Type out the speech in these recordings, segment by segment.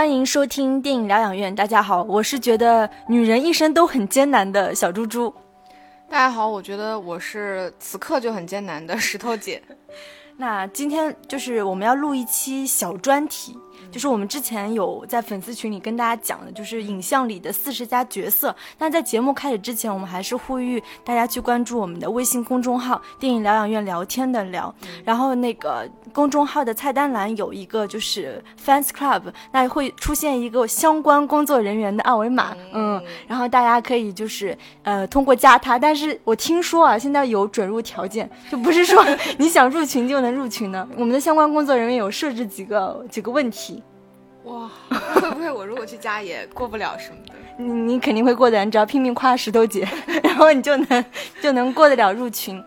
欢迎收听电影疗养院。大家好，我是觉得女人一生都很艰难的小猪猪。大家好，我觉得我是此刻就很艰难的石头姐。那今天就是我们要录一期小专题。就是我们之前有在粉丝群里跟大家讲的，就是影像里的四十家角色。那在节目开始之前，我们还是呼吁大家去关注我们的微信公众号“电影疗养院聊天的聊”。然后那个公众号的菜单栏有一个就是 Fans Club，那会出现一个相关工作人员的二维码，嗯，然后大家可以就是呃通过加他。但是我听说啊，现在有准入条件，就不是说 你想入群就能入群的。我们的相关工作人员有设置几个几个问题。哇，会不会我如果去加也过不了什么的？你你肯定会过的，你只要拼命夸石头姐，然后你就能就能过得了入群。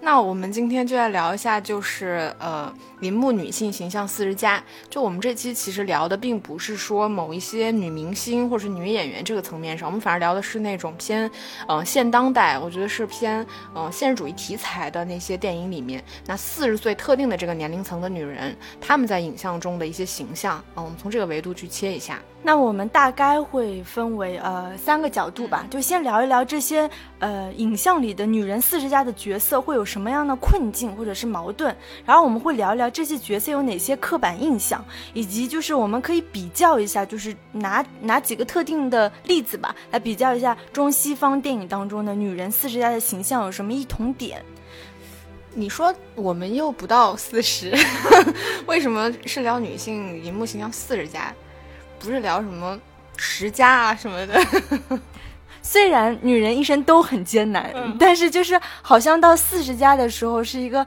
那我们今天就来聊一下，就是呃。银幕女性形象四十加，就我们这期其实聊的并不是说某一些女明星或者是女演员这个层面上，我们反而聊的是那种偏，嗯，现当代，我觉得是偏，嗯，现实主义题材的那些电影里面，那四十岁特定的这个年龄层的女人，她们在影像中的一些形象，嗯，我们从这个维度去切一下。那我们大概会分为呃三个角度吧，就先聊一聊这些呃影像里的女人四十加的角色会有什么样的困境或者是矛盾，然后我们会聊一聊。这些角色有哪些刻板印象，以及就是我们可以比较一下，就是拿拿几个特定的例子吧，来比较一下中西方电影当中的女人四十加的形象有什么异同点。你说我们又不到四十，为什么是聊女性荧幕形象四十加，不是聊什么十家啊什么的？虽然女人一生都很艰难，但是就是好像到四十加的时候是一个。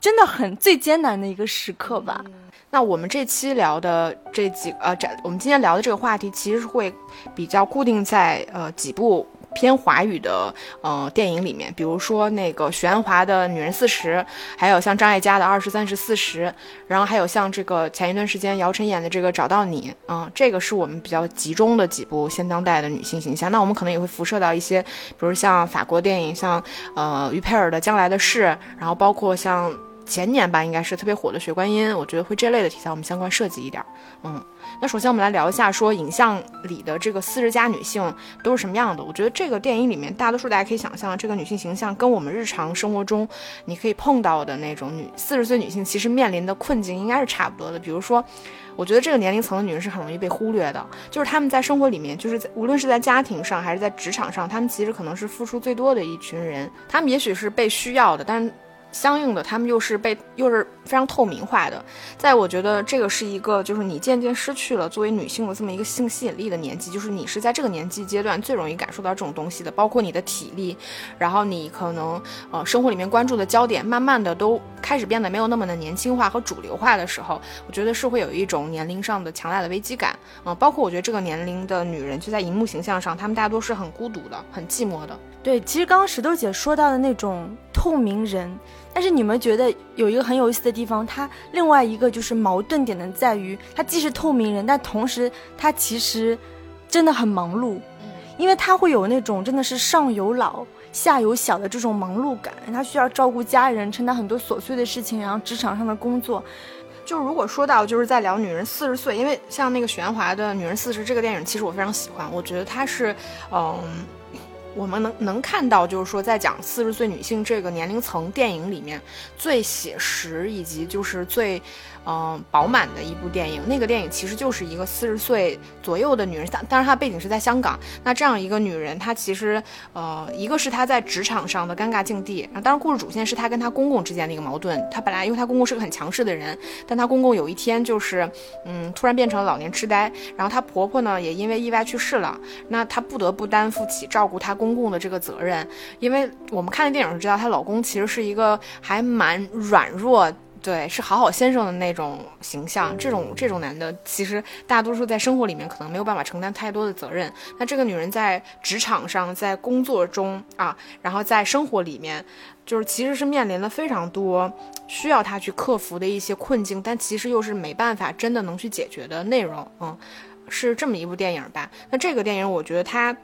真的很最艰难的一个时刻吧。那我们这期聊的这几呃，这我们今天聊的这个话题，其实是会比较固定在呃几部偏华语的呃电影里面，比如说那个许鞍华的《女人四十》，还有像张艾嘉的《二十三十四十》，然后还有像这个前一段时间姚晨演的这个《找到你》，嗯，这个是我们比较集中的几部现当代的女性形象。那我们可能也会辐射到一些，比如像法国电影，像呃于佩尔的《将来的事》，然后包括像。前年吧，应该是特别火的《血观音》，我觉得会这类的题材我们相关设计一点。嗯，那首先我们来聊一下，说影像里的这个四十加女性都是什么样的？我觉得这个电影里面，大多数大家可以想象，这个女性形象跟我们日常生活中你可以碰到的那种女四十岁女性其实面临的困境应该是差不多的。比如说，我觉得这个年龄层的女人是很容易被忽略的，就是她们在生活里面，就是在无论是在家庭上还是在职场上，她们其实可能是付出最多的一群人。她们也许是被需要的，但是。相应的，他们又是被又是非常透明化的。在我觉得这个是一个，就是你渐渐失去了作为女性的这么一个性吸引力的年纪，就是你是在这个年纪阶段最容易感受到这种东西的，包括你的体力，然后你可能呃生活里面关注的焦点，慢慢的都开始变得没有那么的年轻化和主流化的时候，我觉得是会有一种年龄上的强大的危机感。嗯，包括我觉得这个年龄的女人，就在荧幕形象上，她们大多是很孤独的，很寂寞的。对，其实刚刚石头姐说到的那种透明人。但是你们觉得有一个很有意思的地方，它另外一个就是矛盾点的在于，它既是透明人，但同时它其实真的很忙碌，因为他会有那种真的是上有老下有小的这种忙碌感，他需要照顾家人，承担很多琐碎的事情，然后职场上的工作。就如果说到就是在聊女人四十岁，因为像那个许鞍华的《女人四十》这个电影，其实我非常喜欢，我觉得它是，嗯。我们能能看到，就是说，在讲四十岁女性这个年龄层电影里面，最写实以及就是最。嗯，饱满的一部电影。那个电影其实就是一个四十岁左右的女人，但当然她的背景是在香港。那这样一个女人，她其实，呃，一个是她在职场上的尴尬境地。当然，故事主线是她跟她公公之间的一个矛盾。她本来因为她公公是个很强势的人，但她公公有一天就是，嗯，突然变成了老年痴呆。然后她婆婆呢，也因为意外去世了。那她不得不担负起照顾她公公的这个责任。因为我们看的电影是知道，她老公其实是一个还蛮软弱。对，是好好先生的那种形象。这种这种男的，其实大多数在生活里面可能没有办法承担太多的责任。那这个女人在职场上，在工作中啊，然后在生活里面，就是其实是面临了非常多需要她去克服的一些困境，但其实又是没办法真的能去解决的内容。嗯，是这么一部电影吧？那这个电影，我觉得它。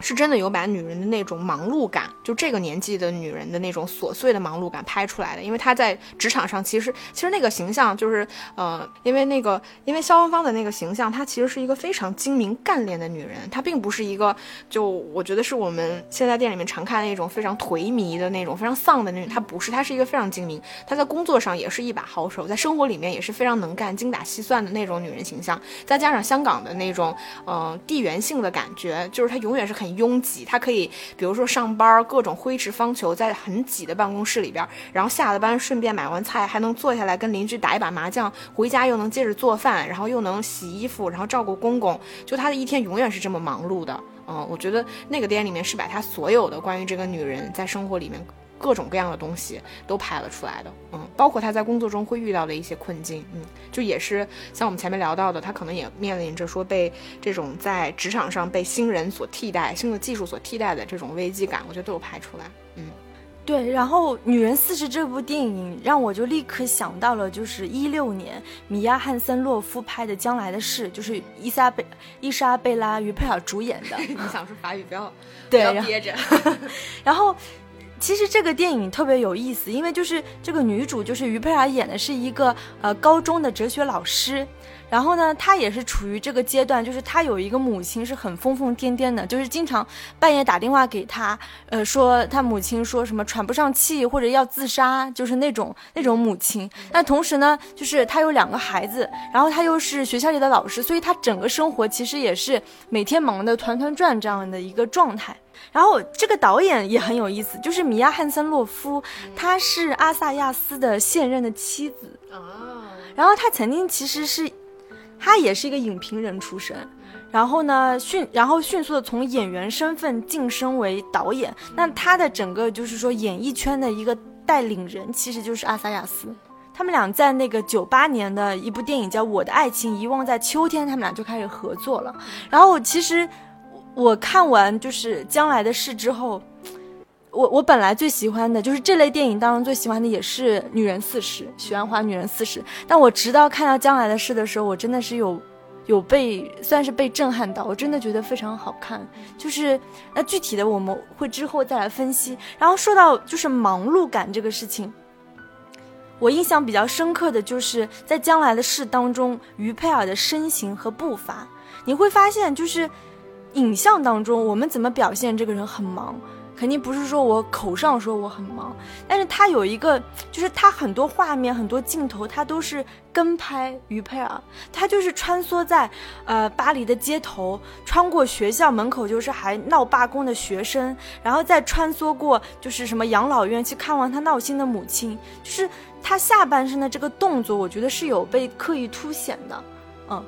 是真的有把女人的那种忙碌感，就这个年纪的女人的那种琐碎的忙碌感拍出来的。因为她在职场上，其实其实那个形象就是呃，因为那个因为肖芳芳的那个形象，她其实是一个非常精明干练的女人，她并不是一个就我觉得是我们现在店里面常看的那种非常颓靡的那种非常丧的那种，她不是，她是一个非常精明，她在工作上也是一把好手，在生活里面也是非常能干、精打细算的那种女人形象。再加上香港的那种呃地缘性的感觉，就是她永远是很。拥挤，他可以，比如说上班各种挥斥方遒，在很挤的办公室里边，然后下了班顺便买完菜，还能坐下来跟邻居打一把麻将，回家又能接着做饭，然后又能洗衣服，然后照顾公公，就他的一天永远是这么忙碌的。嗯，我觉得那个电影里面是把他所有的关于这个女人在生活里面。各种各样的东西都拍了出来的，嗯，包括他在工作中会遇到的一些困境，嗯，就也是像我们前面聊到的，他可能也面临着说被这种在职场上被新人所替代、新的技术所替代的这种危机感，我觉得都有拍出来，嗯，对。然后《女人四十》这部电影让我就立刻想到了，就是一六年米娅·汉森洛夫拍的《将来的事》，就是伊莎贝伊莎贝拉·于佩尔主演的。你想说法语，不要对，不要憋着，然后。其实这个电影特别有意思，因为就是这个女主就是于佩尔演的是一个呃高中的哲学老师，然后呢，她也是处于这个阶段，就是她有一个母亲是很疯疯癫癫的，就是经常半夜打电话给她，呃，说她母亲说什么喘不上气或者要自杀，就是那种那种母亲。那同时呢，就是她有两个孩子，然后她又是学校里的老师，所以她整个生活其实也是每天忙得团团转这样的一个状态。然后这个导演也很有意思，就是米娅·汉森洛夫，她是阿萨亚斯的现任的妻子啊。然后她曾经其实是，她也是一个影评人出身，然后呢迅然后迅速的从演员身份晋升为导演。那他的整个就是说演艺圈的一个带领人，其实就是阿萨亚斯。他们俩在那个九八年的一部电影叫《我的爱情遗忘在秋天》，他们俩就开始合作了。然后其实。我看完就是将来的事之后，我我本来最喜欢的就是这类电影当中最喜欢的也是《女人四十》，许鞍华《女人四十》。但我直到看到将来的事的时候，我真的是有有被算是被震撼到，我真的觉得非常好看。就是那具体的我们会之后再来分析。然后说到就是忙碌感这个事情，我印象比较深刻的就是在将来的事当中，于佩尔的身形和步伐，你会发现就是。影像当中，我们怎么表现这个人很忙？肯定不是说我口上说我很忙，但是他有一个，就是他很多画面、很多镜头，他都是跟拍于佩尔，他就是穿梭在呃巴黎的街头，穿过学校门口，就是还闹罢工的学生，然后再穿梭过就是什么养老院去看望他闹心的母亲，就是他下半身的这个动作，我觉得是有被刻意凸显的。嗯，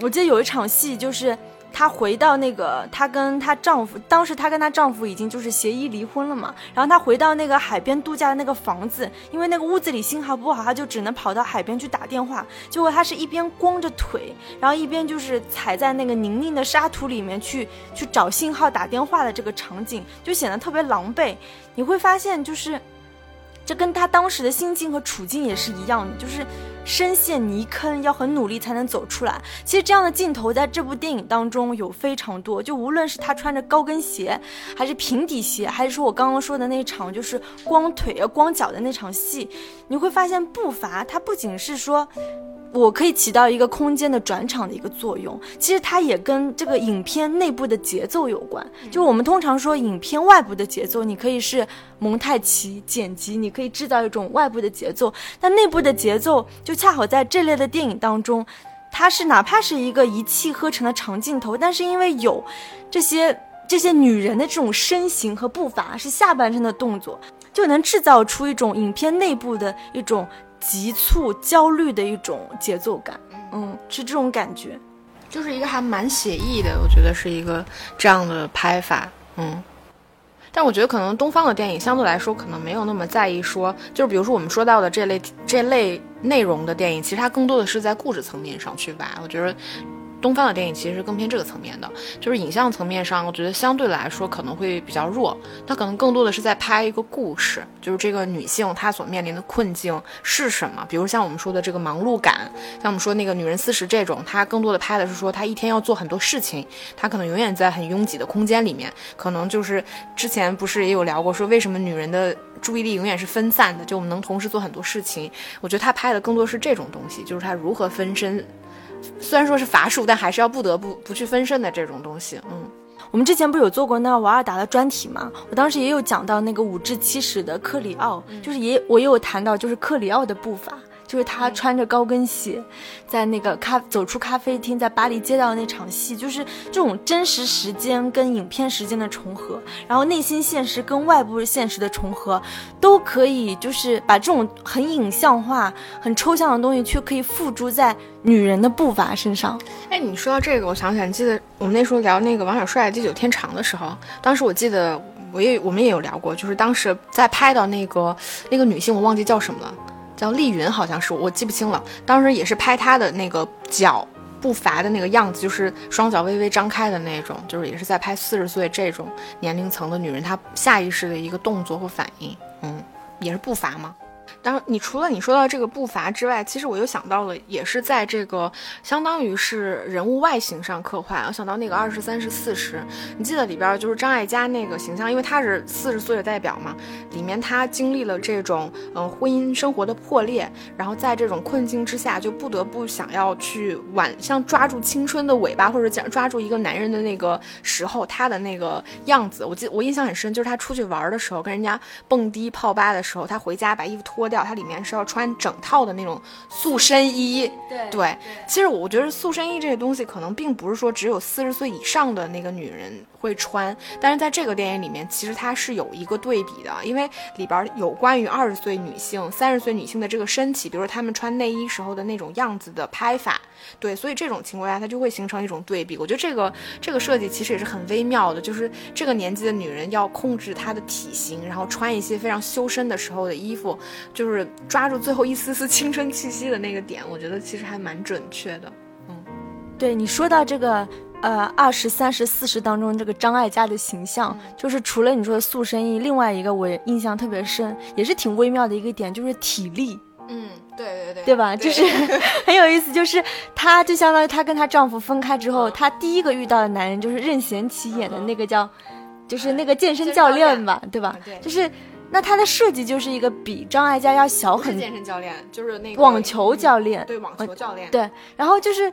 我记得有一场戏就是。她回到那个，她跟她丈夫，当时她跟她丈夫已经就是协议离婚了嘛。然后她回到那个海边度假的那个房子，因为那个屋子里信号不好，她就只能跑到海边去打电话。结果她是一边光着腿，然后一边就是踩在那个泥泞的沙土里面去去找信号打电话的这个场景，就显得特别狼狈。你会发现，就是这跟他当时的心境和处境也是一样的，就是。深陷泥坑，要很努力才能走出来。其实这样的镜头在这部电影当中有非常多，就无论是他穿着高跟鞋，还是平底鞋，还是说我刚刚说的那场就是光腿啊光脚的那场戏，你会发现步伐，它不仅是说。我可以起到一个空间的转场的一个作用，其实它也跟这个影片内部的节奏有关。就我们通常说影片外部的节奏，你可以是蒙太奇剪辑，你可以制造一种外部的节奏，但内部的节奏就恰好在这类的电影当中，它是哪怕是一个一气呵成的长镜头，但是因为有这些这些女人的这种身形和步伐是下半身的动作，就能制造出一种影片内部的一种。急促、焦虑的一种节奏感，嗯，是这种感觉，就是一个还蛮写意的，我觉得是一个这样的拍法，嗯。但我觉得可能东方的电影相对来说可能没有那么在意说，就是比如说我们说到的这类这类内容的电影，其实它更多的是在故事层面上去吧。我觉得东方的电影其实是更偏这个层面的，就是影像层面上，我觉得相对来说可能会比较弱。它可能更多的是在拍一个故事，就是这个女性她所面临的困境是什么。比如像我们说的这个忙碌感，像我们说那个女人四十这种，它更多的拍的是说她一天要做很多事情，她可能永远在很拥挤的空间里面，可能就是之前不是也有聊过说为什么女人的注意力永远是分散的，就我们能同时做很多事情。我觉得他拍的更多是这种东西，就是他如何分身。虽然说是乏术，但还是要不得不不去分身的这种东西。嗯，我们之前不是有做过那瓦尔达的专题吗？我当时也有讲到那个五至七十的克里奥，就是也我也有谈到就是克里奥的步伐。就是他穿着高跟鞋，在那个咖走出咖啡厅，在巴黎街道那场戏，就是这种真实时间跟影片时间的重合，然后内心现实跟外部现实的重合，都可以就是把这种很影像化、很抽象的东西，却可以付诸在女人的步伐身上。哎，你说到这个，我想起来，记得我们那时候聊那个王小帅《地久天长》的时候，当时我记得我也我们也有聊过，就是当时在拍到那个那个女性，我忘记叫什么了。叫丽云，好像是我记不清了。当时也是拍她的那个脚步伐的那个样子，就是双脚微微张开的那种，就是也是在拍四十岁这种年龄层的女人，她下意识的一个动作或反应，嗯，也是步伐吗？当，你除了你说到这个步伐之外，其实我又想到了，也是在这个相当于是人物外形上刻画。我想到那个二十三十四十，你记得里边就是张艾嘉那个形象，因为她是四十岁的代表嘛，里面她经历了这种嗯婚姻生活的破裂，然后在这种困境之下，就不得不想要去挽，像抓住青春的尾巴，或者讲抓住一个男人的那个时候，她的那个样子，我记我印象很深，就是她出去玩的时候，跟人家蹦迪泡吧的时候，她回家把衣服脱掉。它里面是要穿整套的那种塑身衣，对对。其实我觉得塑身衣这个东西，可能并不是说只有四十岁以上的那个女人会穿，但是在这个电影里面，其实它是有一个对比的，因为里边有关于二十岁女性、三十岁女性的这个身体，比如说她们穿内衣时候的那种样子的拍法，对，所以这种情况下它就会形成一种对比。我觉得这个这个设计其实也是很微妙的，就是这个年纪的女人要控制她的体型，然后穿一些非常修身的时候的衣服，就。是抓住最后一丝丝青春气息的那个点，我觉得其实还蛮准确的。嗯，对你说到这个，呃，二十三十四十当中这个张艾嘉的形象，就是除了你说的塑身衣，另外一个我印象特别深，也是挺微妙的一个点，就是体力。嗯，对对对，对吧？就是 很有意思，就是她就相当于她跟她丈夫分开之后，她第一个遇到的男人就是任贤齐演的那个叫，就是那个健身教练吧，对吧？对，就是。那他的设计就是一个比张艾嘉要小很，健身教练就是那个网球教练，对网球教练，对，然后就是。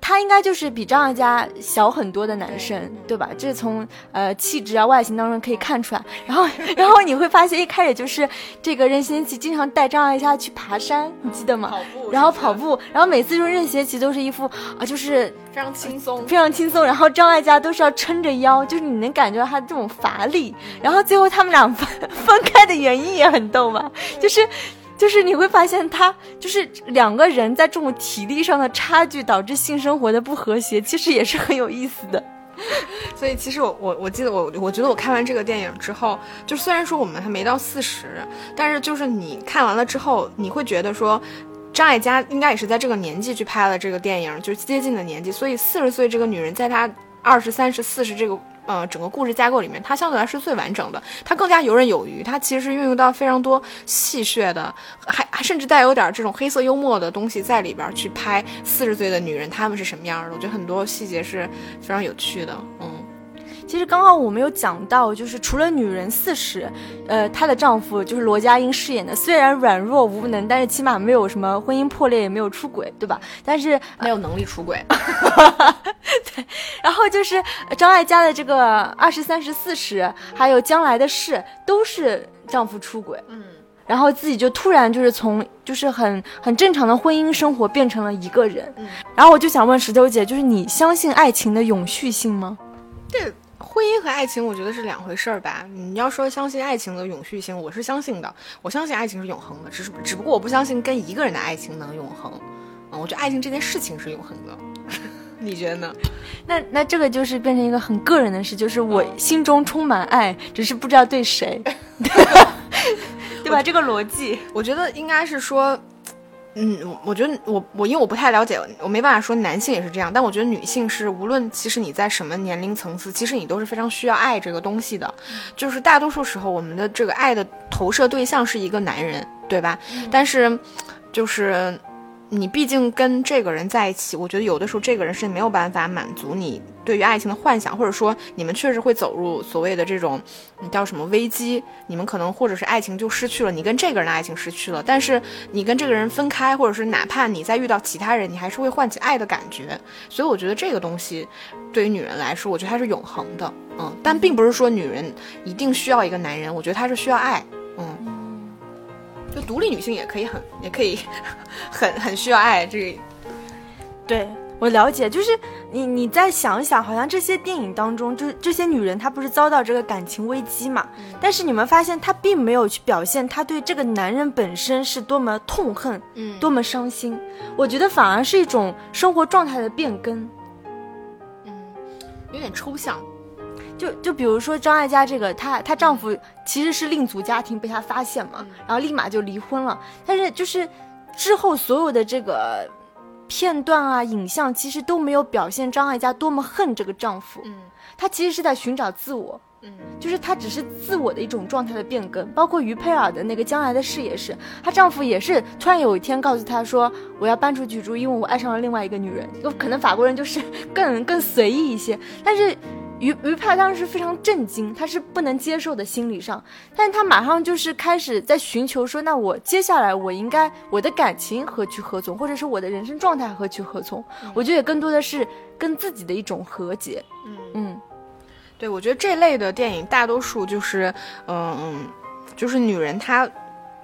他应该就是比张艾嘉小很多的男生，对吧？这从呃气质啊外形当中可以看出来。然后，然后你会发现一开始就是这个任贤齐经常带张艾嘉去爬山，你记得吗？跑步，然后跑步，然后每次就是任贤齐都是一副啊，就是非常轻松，非常轻松。然后张艾嘉都是要撑着腰，就是你能感觉到他这种乏力。然后最后他们俩分分开的原因也很逗吧，就是。就是你会发现，他就是两个人在这种体力上的差距导致性生活的不和谐，其实也是很有意思的。所以，其实我我我记得我我觉得我看完这个电影之后，就虽然说我们还没到四十，但是就是你看完了之后，你会觉得说，张艾嘉应该也是在这个年纪去拍了这个电影，就是接近的年纪，所以四十岁这个女人，在她二十三十四十这个。呃，整个故事架构里面，它相对来说是最完整的，它更加游刃有余，它其实运用到非常多戏谑的，还还甚至带有点这种黑色幽默的东西在里边去拍四十岁的女人她们是什么样的，我觉得很多细节是非常有趣的，嗯。其实刚刚我们有讲到，就是除了女人四十，呃，她的丈夫就是罗家英饰演的，虽然软弱无能，但是起码没有什么婚姻破裂，也没有出轨，对吧？但是没有能力出轨。对，然后就是张艾嘉的这个二十三十四十，还有将来的事，都是丈夫出轨，嗯，然后自己就突然就是从就是很很正常的婚姻生活变成了一个人，嗯，然后我就想问石头姐，就是你相信爱情的永续性吗？对。婚姻和爱情，我觉得是两回事儿吧。你要说相信爱情的永续性，我是相信的。我相信爱情是永恒的，只是只不过我不相信跟一个人的爱情能永恒。嗯，我觉得爱情这件事情是永恒的。你觉得呢？那那这个就是变成一个很个人的事，就是我心中充满爱，只是不知道对谁，对吧？这个逻辑，我觉得应该是说。嗯，我觉得我我因为我不太了解，我没办法说男性也是这样，但我觉得女性是无论其实你在什么年龄层次，其实你都是非常需要爱这个东西的，就是大多数时候我们的这个爱的投射对象是一个男人，对吧？但是就是。你毕竟跟这个人在一起，我觉得有的时候这个人是没有办法满足你对于爱情的幻想，或者说你们确实会走入所谓的这种，叫什么危机？你们可能或者是爱情就失去了，你跟这个人的爱情失去了，但是你跟这个人分开，或者是哪怕你再遇到其他人，你还是会唤起爱的感觉。所以我觉得这个东西对于女人来说，我觉得它是永恒的，嗯，但并不是说女人一定需要一个男人，我觉得她是需要爱，嗯。就独立女性也可以很，也可以 很很需要爱。这个，对我了解，就是你你再想一想，好像这些电影当中，就是这些女人她不是遭到这个感情危机嘛？但是你们发现她并没有去表现她对这个男人本身是多么痛恨，嗯，多么伤心。我觉得反而是一种生活状态的变更，嗯，有点抽象。就就比如说张艾嘉这个，她她丈夫其实是另组家庭被她发现嘛，然后立马就离婚了。但是就是之后所有的这个片段啊、影像，其实都没有表现张艾嘉多么恨这个丈夫。嗯，她其实是在寻找自我。嗯，就是她只是自我的一种状态的变更。包括于佩尔的那个将来的事也是，她丈夫也是突然有一天告诉她说：“我要搬出去住，因为我爱上了另外一个女人。”就可能法国人就是 更更随意一些，但是。于于派当时非常震惊，他是不能接受的心理上，但是他马上就是开始在寻求说，那我接下来我应该我的感情何去何从，或者是我的人生状态何去何从？我觉得也更多的是跟自己的一种和解。嗯嗯，对，我觉得这类的电影大多数就是，嗯嗯，就是女人她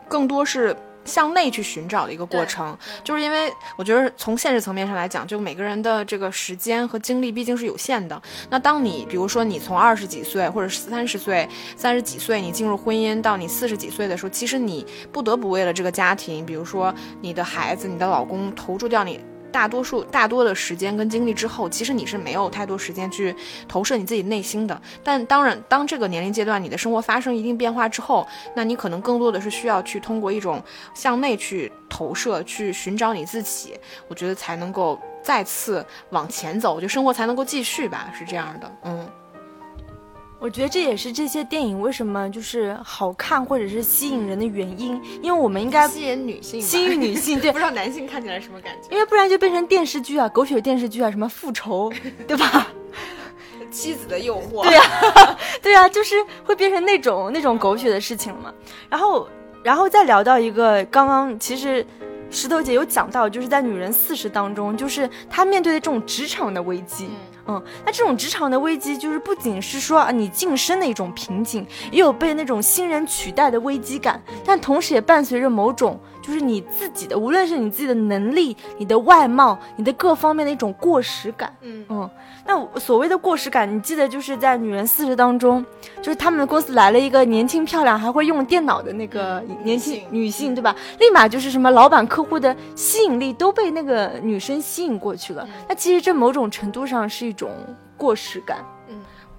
更多是。向内去寻找的一个过程，就是因为我觉得从现实层面上来讲，就每个人的这个时间和精力毕竟是有限的。那当你比如说你从二十几岁或者三十岁、三十几岁你进入婚姻，到你四十几岁的时候，其实你不得不为了这个家庭，比如说你的孩子、你的老公，投注掉你。大多数大多的时间跟精力之后，其实你是没有太多时间去投射你自己内心的。但当然，当这个年龄阶段你的生活发生一定变化之后，那你可能更多的是需要去通过一种向内去投射，去寻找你自己。我觉得才能够再次往前走，就生活才能够继续吧，是这样的。嗯。我觉得这也是这些电影为什么就是好看或者是吸引人的原因，因为我们应该吸引女性，吸引女性，对，不知道男性看起来什么感觉？因为不然就变成电视剧啊，狗血电视剧啊，什么复仇，对吧？妻子的诱惑，对呀，对呀，就是会变成那种那种狗血的事情嘛。然后，然后再聊到一个，刚刚其实石头姐有讲到，就是在《女人四十》当中，就是她面对的这种职场的危机。嗯，那这种职场的危机，就是不仅是说啊你晋升的一种瓶颈，也有被那种新人取代的危机感，但同时也伴随着某种。就是你自己的，无论是你自己的能力、你的外貌、你的各方面的一种过时感。嗯嗯，那所谓的过时感，你记得就是在《女人四十》当中，就是他们的公司来了一个年轻漂亮还会用电脑的那个年轻女性，对吧？立马就是什么老板客户的吸引力都被那个女生吸引过去了。那其实这某种程度上是一种过时感。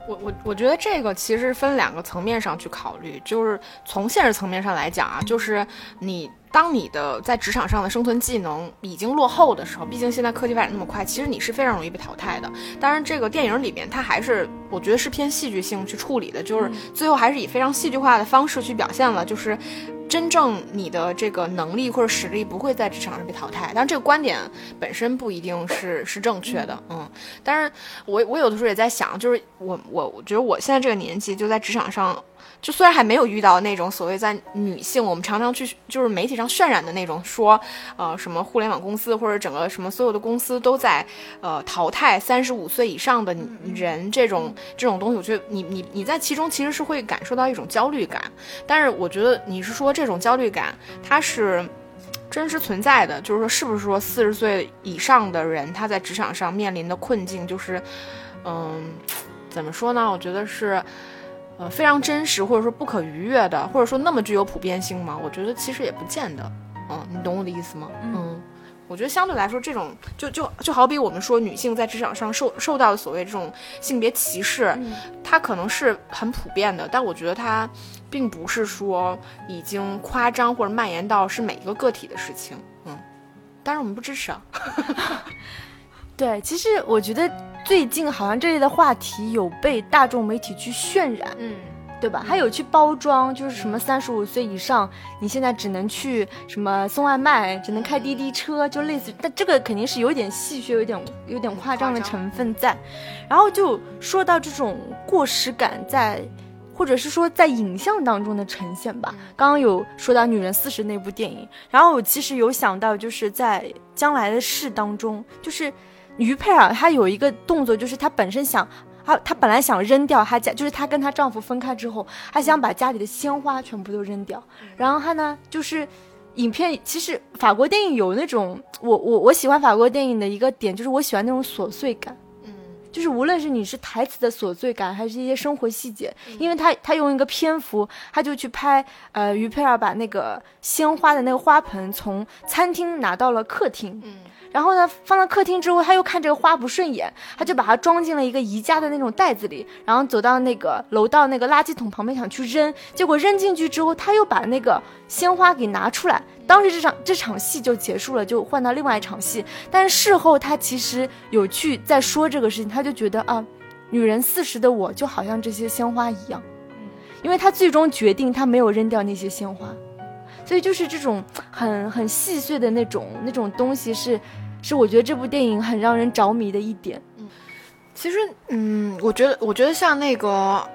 我我我觉得这个其实分两个层面上去考虑，就是从现实层面上来讲啊，就是你当你的在职场上的生存技能已经落后的时候，毕竟现在科技发展那么快，其实你是非常容易被淘汰的。当然，这个电影里面它还是我觉得是偏戏剧性去处理的，就是最后还是以非常戏剧化的方式去表现了，就是。真正你的这个能力或者实力不会在职场上被淘汰，但这个观点本身不一定是是正确的，嗯。但是我我有的时候也在想，就是我我我觉得我现在这个年纪就在职场上。就虽然还没有遇到那种所谓在女性，我们常常去就是媒体上渲染的那种说，呃，什么互联网公司或者整个什么所有的公司都在呃淘汰三十五岁以上的人这种这种东西，我觉得你你你在其中其实是会感受到一种焦虑感。但是我觉得你是说这种焦虑感它是真实存在的，就是说是不是说四十岁以上的人他在职场上面临的困境就是，嗯，怎么说呢？我觉得是。呃，非常真实，或者说不可逾越的，或者说那么具有普遍性吗？我觉得其实也不见得。嗯，你懂我的意思吗？嗯，我觉得相对来说，这种就就就好比我们说女性在职场上受受到的所谓这种性别歧视，它可能是很普遍的，但我觉得它并不是说已经夸张或者蔓延到是每一个个体的事情。嗯但是我们不支持啊。对，其实我觉得最近好像这类的话题有被大众媒体去渲染，嗯，对吧？还有去包装，就是什么三十五岁以上，你现在只能去什么送外卖，只能开滴滴车，就类似。但这个肯定是有点戏谑，有点有点夸张的成分在。然后就说到这种过时感在。或者是说在影像当中的呈现吧。刚刚有说到《女人四十》那部电影，然后我其实有想到，就是在将来的事当中，就是于佩尔她有一个动作，就是她本身想，她她本来想扔掉她家，就是她跟她丈夫分开之后，她想把家里的鲜花全部都扔掉。然后她呢，就是影片其实法国电影有那种，我我我喜欢法国电影的一个点，就是我喜欢那种琐碎感。嗯就是无论是你是台词的琐碎感，还是一些生活细节，因为她她用一个篇幅，她就去拍，呃，于佩尔把那个鲜花的那个花盆从餐厅拿到了客厅，嗯，然后呢放到客厅之后，他又看这个花不顺眼，他就把它装进了一个宜家的那种袋子里，然后走到那个楼道那个垃圾桶旁边想去扔，结果扔进去之后，他又把那个鲜花给拿出来。当时这场这场戏就结束了，就换到另外一场戏。但是事后他其实有去在说这个事情，他就觉得啊，女人四十的我就好像这些鲜花一样，因为他最终决定他没有扔掉那些鲜花，所以就是这种很很细碎的那种那种东西是，是我觉得这部电影很让人着迷的一点。嗯，其实嗯，我觉得我觉得像那个。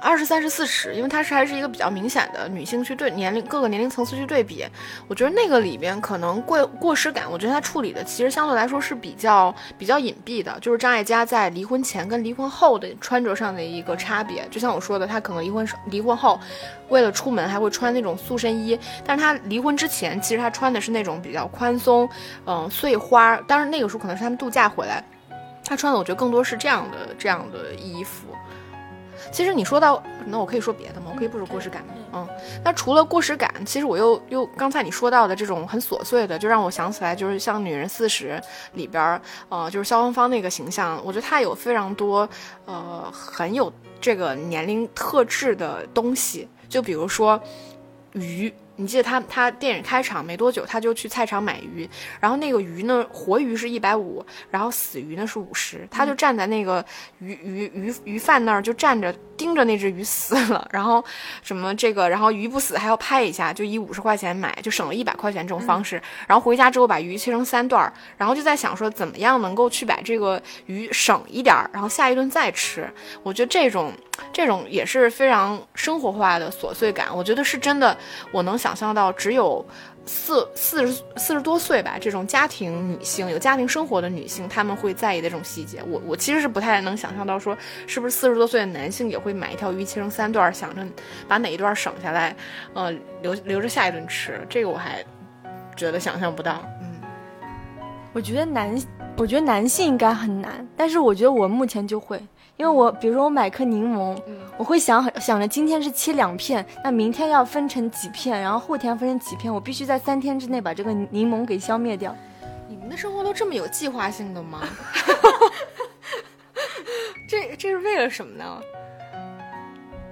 二十三十四十，因为它是还是一个比较明显的女性去对年龄各个年龄层次去对比，我觉得那个里边可能过过时感，我觉得它处理的其实相对来说是比较比较隐蔽的，就是张艾嘉在离婚前跟离婚后的穿着上的一个差别。就像我说的，她可能离婚离婚后，为了出门还会穿那种塑身衣，但是她离婚之前，其实她穿的是那种比较宽松，嗯，碎花。当然那个时候可能是他们度假回来，她穿的我觉得更多是这样的这样的衣服。其实你说到，那我可以说别的吗？我可以不说过时感吗？嗯，那除了过时感，其实我又又刚才你说到的这种很琐碎的，就让我想起来，就是像《女人四十》里边，呃，就是萧芳芳那个形象，我觉得她有非常多，呃，很有这个年龄特质的东西，就比如说鱼。你记得他他电影开场没多久，他就去菜场买鱼，然后那个鱼呢，活鱼是一百五，然后死鱼呢是五十，他就站在那个鱼鱼鱼鱼贩那儿就站着盯着那只鱼死了，然后什么这个，然后鱼不死还要拍一下，就以五十块钱买，就省了一百块钱这种方式，然后回家之后把鱼切成三段，然后就在想说怎么样能够去把这个鱼省一点，然后下一顿再吃。我觉得这种这种也是非常生活化的琐碎感，我觉得是真的，我能想。想象到只有四四十四十多岁吧，这种家庭女性有家庭生活的女性，她们会在意的这种细节，我我其实是不太能想象到，说是不是四十多岁的男性也会买一条鱼切成三段，想着把哪一段省下来，呃，留留着下一顿吃，这个我还觉得想象不到。嗯，我觉得男，我觉得男性应该很难，但是我觉得我目前就会。因为我比如说我买颗柠檬，我会想想着今天是切两片，那明天要分成几片，然后后天分成几片，我必须在三天之内把这个柠檬给消灭掉。你们的生活都这么有计划性的吗？这这是为了什么呢？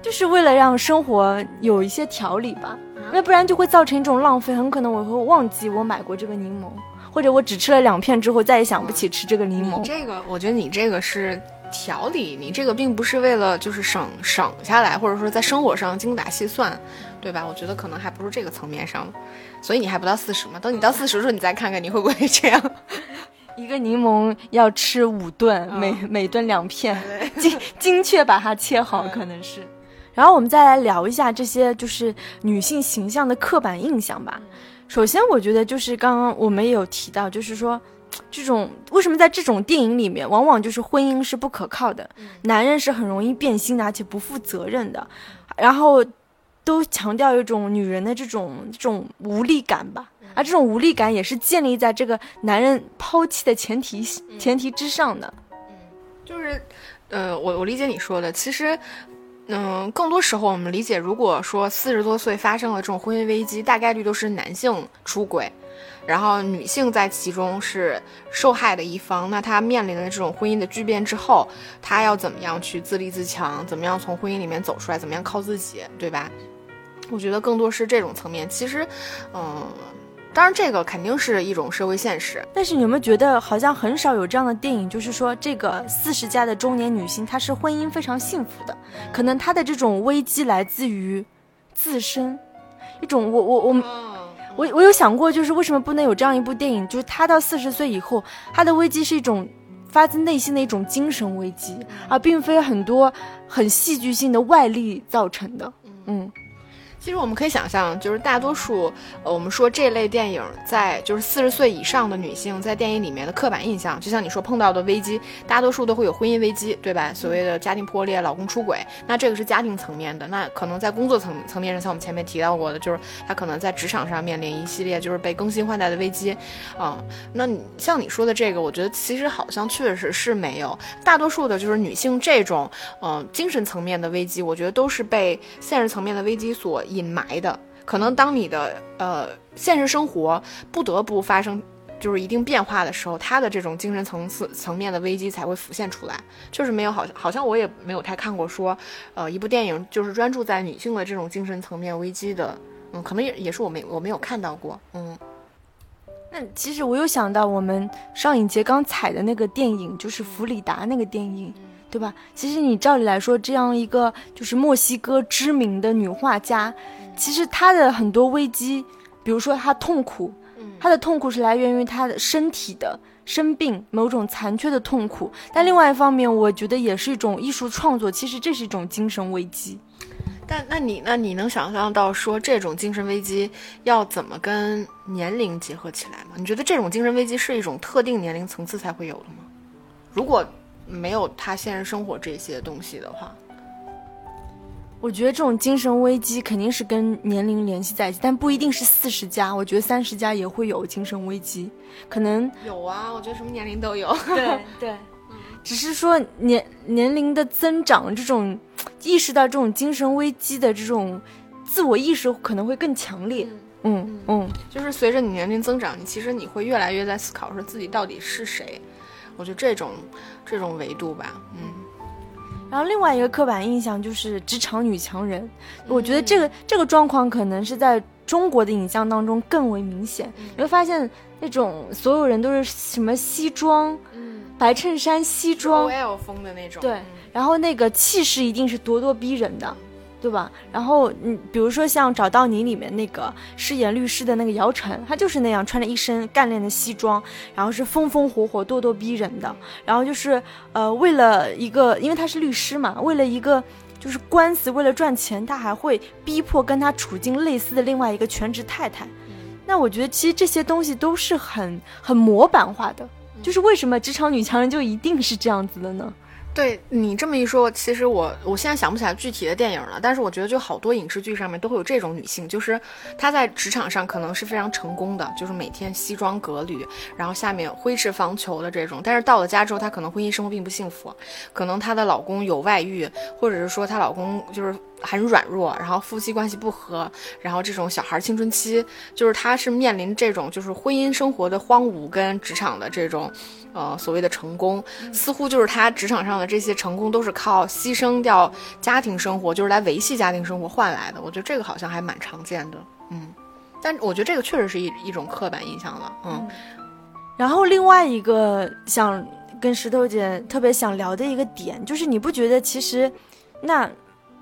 就是为了让生活有一些条理吧，那不然就会造成一种浪费，很可能我会忘记我买过这个柠檬，或者我只吃了两片之后再也想不起吃这个柠檬。这个我觉得你这个是。调理你这个并不是为了就是省省下来，或者说在生活上精打细算，对吧？我觉得可能还不是这个层面上，所以你还不到四十嘛。等你到四十的时候，你再看看你会不会这样。一个柠檬要吃五顿，每每顿两片，精 精确把它切好，可能是。然后我们再来聊一下这些就是女性形象的刻板印象吧。首先，我觉得就是刚刚我们也有提到，就是说。这种为什么在这种电影里面，往往就是婚姻是不可靠的，男人是很容易变心的，而且不负责任的，然后都强调一种女人的这种这种无力感吧，而这种无力感也是建立在这个男人抛弃的前提前提之上的。嗯，就是，呃，我我理解你说的，其实，嗯，更多时候我们理解，如果说四十多岁发生了这种婚姻危机，大概率都是男性出轨。然后女性在其中是受害的一方，那她面临了这种婚姻的巨变之后，她要怎么样去自立自强？怎么样从婚姻里面走出来？怎么样靠自己，对吧？我觉得更多是这种层面。其实，嗯，当然这个肯定是一种社会现实。但是你有没有觉得好像很少有这样的电影，就是说这个四十加的中年女性她是婚姻非常幸福的，可能她的这种危机来自于自身，一种我我我我我有想过，就是为什么不能有这样一部电影，就是他到四十岁以后，他的危机是一种。发自内心的一种精神危机，而并非很多很戏剧性的外力造成的。嗯。其实我们可以想象，就是大多数，呃，我们说这类电影在就是四十岁以上的女性在电影里面的刻板印象，就像你说碰到的危机，大多数都会有婚姻危机，对吧？所谓的家庭破裂、老公出轨，那这个是家庭层面的。那可能在工作层层面上，像我们前面提到过的，就是她可能在职场上面临一系列就是被更新换代的危机，啊，那你像你说的这个，我觉得其实好像确实是没有，大多数的就是女性这种，嗯，精神层面的危机，我觉得都是被现实层面的危机所。隐埋的，可能当你的呃现实生活不得不发生就是一定变化的时候，他的这种精神层次层面的危机才会浮现出来。就是没有好像好像我也没有太看过说，呃一部电影就是专注在女性的这种精神层面危机的，嗯，可能也也是我没我没有看到过，嗯。那其实我有想到我们上影节刚踩的那个电影，就是弗里达那个电影。对吧？其实你照理来说，这样一个就是墨西哥知名的女画家，其实她的很多危机，比如说她痛苦，她的痛苦是来源于她的身体的生病，某种残缺的痛苦。但另外一方面，我觉得也是一种艺术创作，其实这是一种精神危机。但那你那你能想象到说这种精神危机要怎么跟年龄结合起来吗？你觉得这种精神危机是一种特定年龄层次才会有的吗？如果。没有他现实生活这些东西的话，我觉得这种精神危机肯定是跟年龄联系在一起，但不一定是四十加，我觉得三十加也会有精神危机，可能有啊，我觉得什么年龄都有。对 对，只是说年年龄的增长，这种意识到这种精神危机的这种自我意识可能会更强烈。嗯嗯，就是随着你年龄增长，你其实你会越来越在思考说自己到底是谁。我觉得这种，这种维度吧，嗯。然后另外一个刻板印象就是职场女强人，我觉得这个这个状况可能是在中国的影像当中更为明显。你会发现那种所有人都是什么西装，嗯，白衬衫西装，OL 风的那种，对，然后那个气势一定是咄咄逼人的。对吧？然后，你，比如说像《找到你》里面那个饰演律师的那个姚晨，她就是那样穿着一身干练的西装，然后是风风火火、咄咄逼人的。然后就是，呃，为了一个，因为她是律师嘛，为了一个就是官司，为了赚钱，他还会逼迫跟他处境类似的另外一个全职太太。那我觉得其实这些东西都是很很模板化的，就是为什么职场女强人就一定是这样子的呢？对你这么一说，其实我我现在想不起来具体的电影了，但是我觉得就好多影视剧上面都会有这种女性，就是她在职场上可能是非常成功的，就是每天西装革履，然后下面挥斥方遒的这种，但是到了家之后，她可能婚姻生活并不幸福，可能她的老公有外遇，或者是说她老公就是很软弱，然后夫妻关系不和，然后这种小孩青春期，就是他是面临这种就是婚姻生活的荒芜跟职场的这种。呃，所谓的成功，似乎就是他职场上的这些成功都是靠牺牲掉家庭生活，就是来维系家庭生活换来的。我觉得这个好像还蛮常见的，嗯。但我觉得这个确实是一一种刻板印象了，嗯。然后另外一个想跟石头姐特别想聊的一个点，就是你不觉得其实，那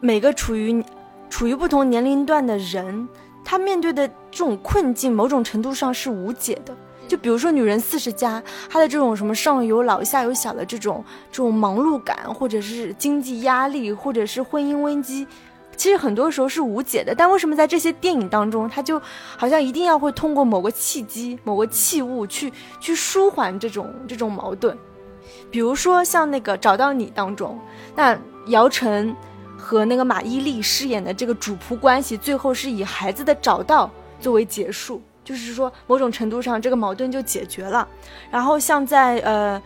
每个处于处于不同年龄段的人，他面对的这种困境，某种程度上是无解的。就比如说女人四十加，她的这种什么上有老下有小的这种这种忙碌感，或者是经济压力，或者是婚姻危机，其实很多时候是无解的。但为什么在这些电影当中，她就好像一定要会通过某个契机、某个器物去去舒缓这种这种矛盾？比如说像那个找到你当中，那姚晨和那个马伊琍饰演的这个主仆关系，最后是以孩子的找到作为结束。就是说，某种程度上，这个矛盾就解决了。然后，像在呃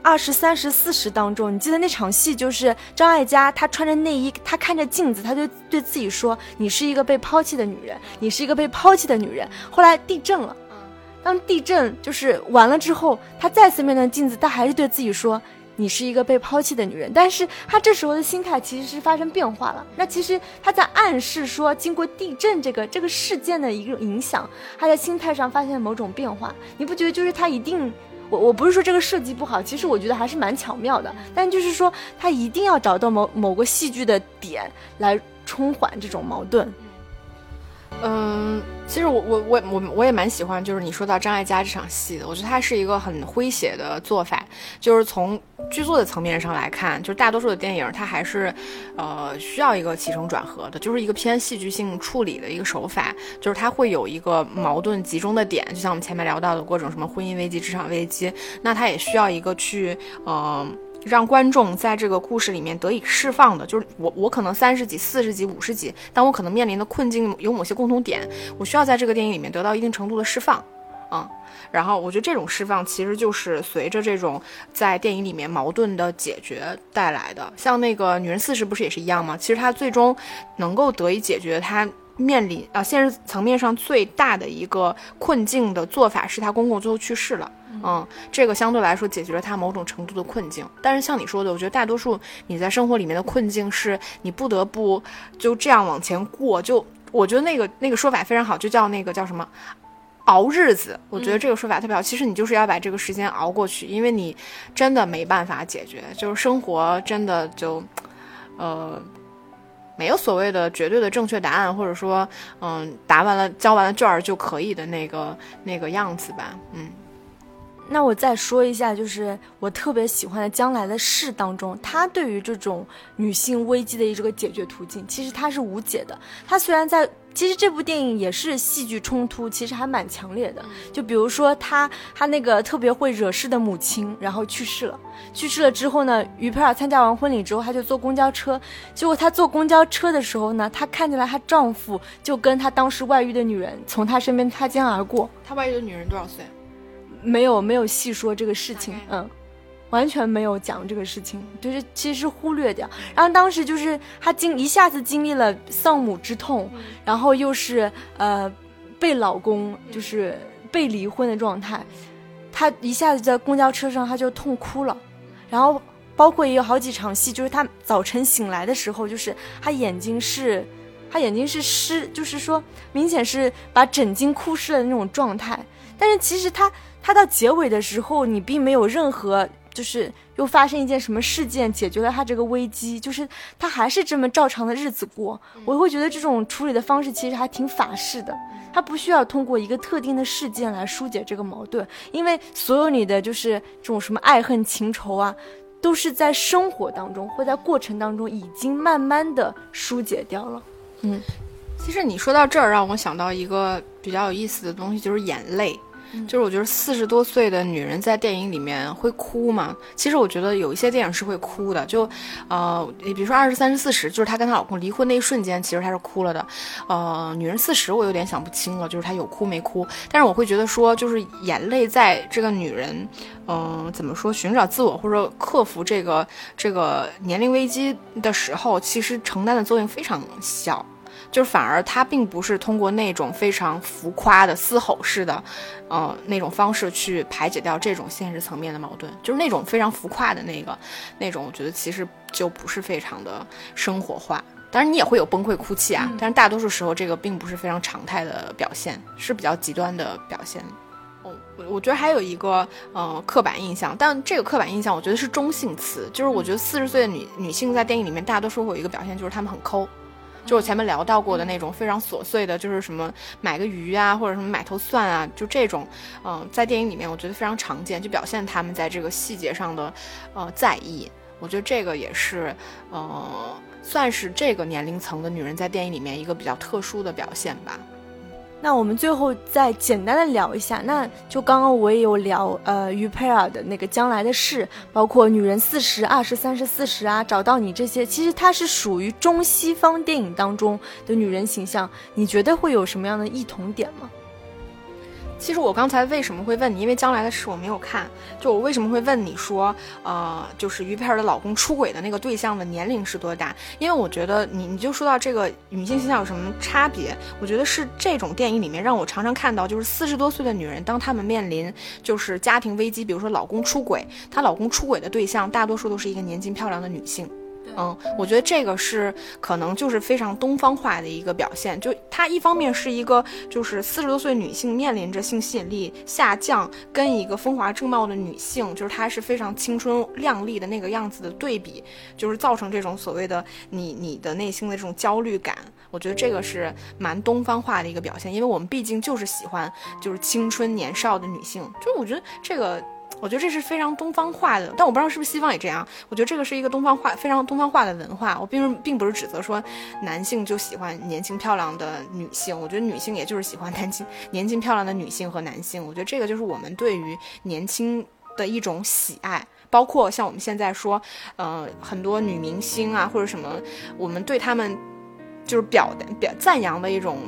二十三十四十当中，你记得那场戏，就是张艾嘉她穿着内衣，她看着镜子，她就对自己说：“你是一个被抛弃的女人，你是一个被抛弃的女人。”后来地震了，当地震就是完了之后，她再次面对镜子，她还是对自己说：“你是一个被抛弃的女人。但是她这时候的心态其实是发生变化了。那其实她在暗示说，经过地震这个这个事件的一个影响，她在心态上发现了某种变化。你不觉得就是她一定？我我不是说这个设计不好，其实我觉得还是蛮巧妙的。但就是说，她一定要找到某某个戏剧的点来冲缓这种矛盾。嗯，其实我我我我我也蛮喜欢，就是你说到张艾嘉这场戏的，我觉得它是一个很诙谐的做法。就是从剧作的层面上来看，就是大多数的电影它还是，呃，需要一个起承转合的，就是一个偏戏剧性处理的一个手法，就是它会有一个矛盾集中的点，就像我们前面聊到的各种什么婚姻危机、职场危机，那它也需要一个去，嗯。让观众在这个故事里面得以释放的，就是我，我可能三十几、四十几、五十几，但我可能面临的困境有某些共同点，我需要在这个电影里面得到一定程度的释放，啊，然后我觉得这种释放其实就是随着这种在电影里面矛盾的解决带来的。像那个女人四十不是也是一样吗？其实她最终能够得以解决她。面临啊，现实层面上最大的一个困境的做法是，他公公最后去世了。嗯，这个相对来说解决了他某种程度的困境。但是像你说的，我觉得大多数你在生活里面的困境是你不得不就这样往前过。就我觉得那个那个说法非常好，就叫那个叫什么熬日子。我觉得这个说法特别好。其实你就是要把这个时间熬过去，因为你真的没办法解决。就是生活真的就，呃。没有所谓的绝对的正确答案，或者说，嗯，答完了交完了卷儿就可以的那个那个样子吧，嗯。那我再说一下，就是我特别喜欢的《将来的事》当中，他对于这种女性危机的一个解决途径，其实它是无解的。它虽然在，其实这部电影也是戏剧冲突，其实还蛮强烈的。就比如说，他他那个特别会惹事的母亲，然后去世了。去世了之后呢，于佩尔参加完婚礼之后，她就坐公交车。结果她坐公交车的时候呢，她看见了她丈夫就跟她当时外遇的女人从她身边擦肩而过。她外遇的女人多少岁？没有没有细说这个事情，嗯，完全没有讲这个事情，就是其实忽略掉。然后当时就是她经一下子经历了丧母之痛，然后又是呃被老公就是被离婚的状态，她一下子在公交车上她就痛哭了。然后包括也有好几场戏，就是她早晨醒来的时候，就是她眼睛是她眼睛是湿，就是说明显是把枕巾哭湿的那种状态。但是其实她。他到结尾的时候，你并没有任何，就是又发生一件什么事件解决了他这个危机，就是他还是这么照常的日子过。我会觉得这种处理的方式其实还挺法式的，他不需要通过一个特定的事件来疏解这个矛盾，因为所有你的就是这种什么爱恨情仇啊，都是在生活当中或在过程当中已经慢慢的疏解掉了。嗯，其实你说到这儿，让我想到一个比较有意思的东西，就是眼泪。就是我觉得四十多岁的女人在电影里面会哭吗？其实我觉得有一些电影是会哭的，就，呃，你比如说二十三十四十，就是她跟她老公离婚那一瞬间，其实她是哭了的。呃，女人四十，我有点想不清了，就是她有哭没哭？但是我会觉得说，就是眼泪在这个女人，嗯，怎么说，寻找自我或者克服这个这个年龄危机的时候，其实承担的作用非常小。就是反而他并不是通过那种非常浮夸的嘶吼式的，呃，那种方式去排解掉这种现实层面的矛盾，就是那种非常浮夸的那个，那种我觉得其实就不是非常的生活化。当然你也会有崩溃哭泣啊，但是大多数时候这个并不是非常常态的表现，是比较极端的表现。哦，我我觉得还有一个呃刻板印象，但这个刻板印象我觉得是中性词，就是我觉得四十岁的女女性在电影里面大多数会有一个表现，就是她们很抠。就我前面聊到过的那种非常琐碎的，就是什么买个鱼啊，或者什么买头蒜啊，就这种，嗯，在电影里面我觉得非常常见，就表现他们在这个细节上的，呃，在意。我觉得这个也是，呃，算是这个年龄层的女人在电影里面一个比较特殊的表现吧。那我们最后再简单的聊一下，那就刚刚我也有聊，呃，于佩尔的那个将来的事，包括女人四十二十三十四十啊，找到你这些，其实它是属于中西方电影当中的女人形象，你觉得会有什么样的异同点吗？其实我刚才为什么会问你？因为将来的事我没有看。就我为什么会问你说，呃，就是于佩尔的老公出轨的那个对象的年龄是多大？因为我觉得你你就说到这个女性形象有什么差别？我觉得是这种电影里面让我常常看到，就是四十多岁的女人，当她们面临就是家庭危机，比如说老公出轨，她老公出轨的对象大多数都是一个年轻漂亮的女性。嗯，我觉得这个是可能就是非常东方化的一个表现，就它一方面是一个就是四十多岁女性面临着性吸引力下降，跟一个风华正茂的女性，就是她是非常青春靓丽的那个样子的对比，就是造成这种所谓的你你的内心的这种焦虑感。我觉得这个是蛮东方化的一个表现，因为我们毕竟就是喜欢就是青春年少的女性，就是我觉得这个。我觉得这是非常东方化的，但我不知道是不是西方也这样。我觉得这个是一个东方化、非常东方化的文化。我并并不是指责说男性就喜欢年轻漂亮的女性，我觉得女性也就是喜欢年轻、年轻漂亮的女性和男性。我觉得这个就是我们对于年轻的一种喜爱，包括像我们现在说，呃，很多女明星啊或者什么，我们对他们就是表的表赞扬的一种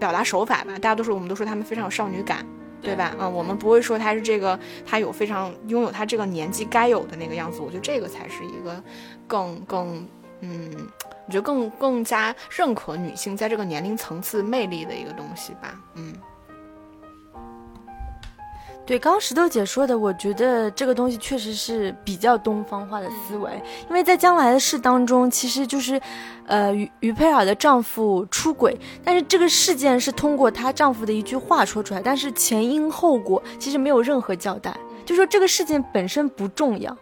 表达手法吧。大家都说，我们都说他们非常有少女感。对吧？嗯，我们不会说他是这个，他有非常拥有他这个年纪该有的那个样子。我觉得这个才是一个更更，嗯，我觉得更更加认可女性在这个年龄层次魅力的一个东西吧。嗯。对，刚刚石头姐说的，我觉得这个东西确实是比较东方化的思维，因为在将来的事当中，其实就是，呃，于于佩尔的丈夫出轨，但是这个事件是通过她丈夫的一句话说出来，但是前因后果其实没有任何交代，就说这个事件本身不重要。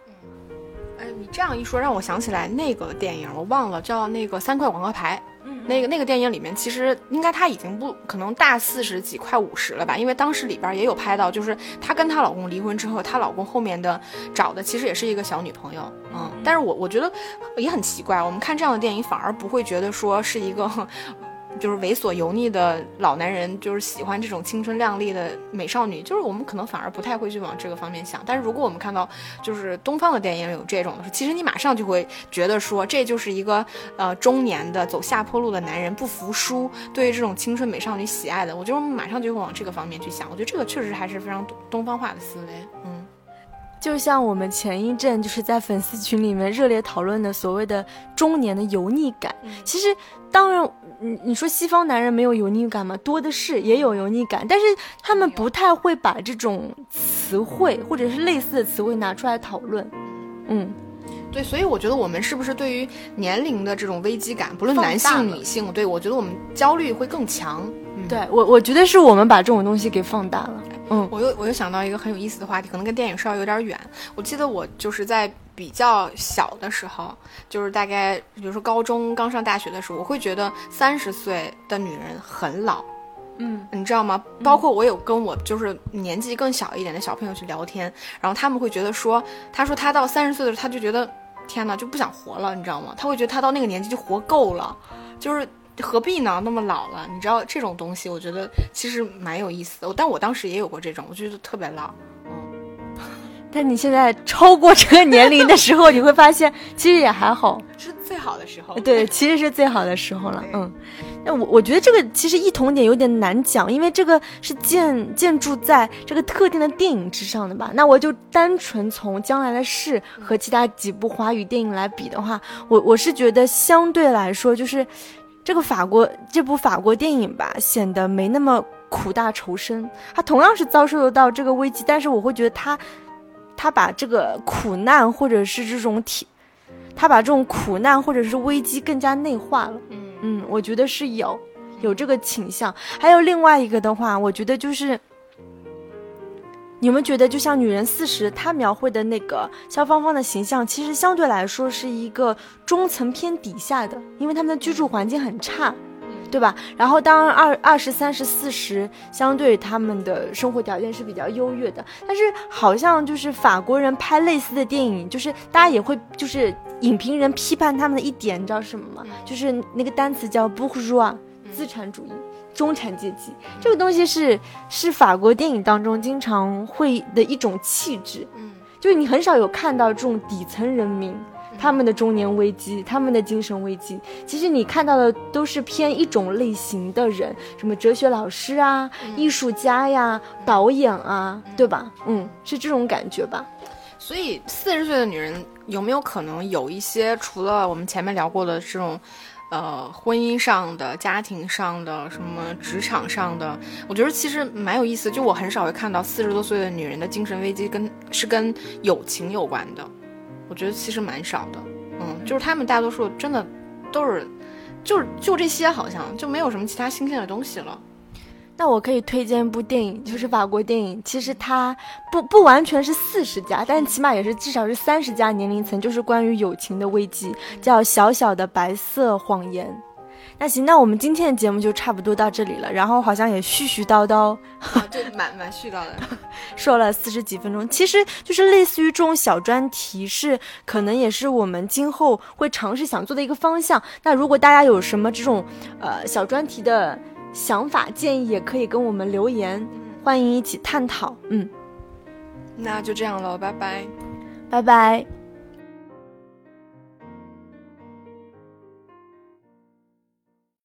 哎，你这样一说，让我想起来那个电影，我忘了叫那个三块广告牌。那个那个电影里面，其实应该她已经不可能大四十几，快五十了吧？因为当时里边也有拍到，就是她跟她老公离婚之后，她老公后面的找的其实也是一个小女朋友，嗯。但是我我觉得也很奇怪，我们看这样的电影反而不会觉得说是一个。就是猥琐油腻的老男人，就是喜欢这种青春靓丽的美少女，就是我们可能反而不太会去往这个方面想。但是如果我们看到就是东方的电影有这种的，其实你马上就会觉得说这就是一个呃中年的走下坡路的男人不服输，对于这种青春美少女喜爱的，我觉得我们马上就会往这个方面去想。我觉得这个确实还是非常东方化的思维，嗯。就像我们前一阵就是在粉丝群里面热烈讨论的所谓的中年的油腻感，其实当然，你你说西方男人没有油腻感吗？多的是，也有油腻感，但是他们不太会把这种词汇或者是类似的词汇拿出来讨论。嗯，对，所以我觉得我们是不是对于年龄的这种危机感，不论男性女性，对我觉得我们焦虑会更强。对我，我觉得是我们把这种东西给放大了。嗯，我又我又想到一个很有意思的话题，可能跟电影稍微有点远。我记得我就是在比较小的时候，就是大概比如说高中刚上大学的时候，我会觉得三十岁的女人很老。嗯，你知道吗？包括我有跟我就是年纪更小一点的小朋友去聊天，然后他们会觉得说，他说他到三十岁的时候他就觉得天哪就不想活了，你知道吗？他会觉得他到那个年纪就活够了，就是。何必呢？那么老了，你知道这种东西，我觉得其实蛮有意思的。但我当时也有过这种，我觉得特别老。嗯，但你现在超过这个年龄的时候，你会发现其实也还好，是最好的时候。对，其实是最好的时候了。嗯，那我我觉得这个其实异同点有点难讲，因为这个是建建筑在这个特定的电影之上的吧。那我就单纯从将来的事和其他几部华语电影来比的话，我我是觉得相对来说就是。这个法国这部法国电影吧，显得没那么苦大仇深。他同样是遭受得到这个危机，但是我会觉得他，他把这个苦难或者是这种体，他把这种苦难或者是危机更加内化了。嗯嗯，我觉得是有有这个倾向。还有另外一个的话，我觉得就是。你们觉得，就像《女人四十》，她描绘的那个肖芳芳的形象，其实相对来说是一个中层偏底下的，因为他们的居住环境很差，对吧？然后当二二十三十四十，相对他们的生活条件是比较优越的。但是好像就是法国人拍类似的电影，就是大家也会，就是影评人批判他们的一点，你知道什么吗？就是那个单词叫 bourgeois，资产主义。中产阶级这个东西是是法国电影当中经常会的一种气质，嗯，就是你很少有看到这种底层人民，他们的中年危机，他们的精神危机。其实你看到的都是偏一种类型的人，什么哲学老师啊、艺术家呀、导演啊，对吧？嗯，是这种感觉吧。所以四十岁的女人有没有可能有一些除了我们前面聊过的这种？呃，婚姻上的、家庭上的、什么职场上的，我觉得其实蛮有意思。就我很少会看到四十多岁的女人的精神危机跟是跟友情有关的，我觉得其实蛮少的。嗯，就是他们大多数真的都是，就是就这些，好像就没有什么其他新鲜的东西了。那我可以推荐一部电影，就是法国电影。其实它不不完全是四十加，但起码也是至少是三十加年龄层，就是关于友情的危机，叫《小小的白色谎言》。那行，那我们今天的节目就差不多到这里了。然后好像也絮絮叨叨，对，蛮蛮絮叨的，说了四十几分钟。其实就是类似于这种小专题，是可能也是我们今后会尝试想做的一个方向。那如果大家有什么这种呃小专题的，想法建议也可以跟我们留言，欢迎一起探讨。嗯，那就这样了，拜拜，拜拜。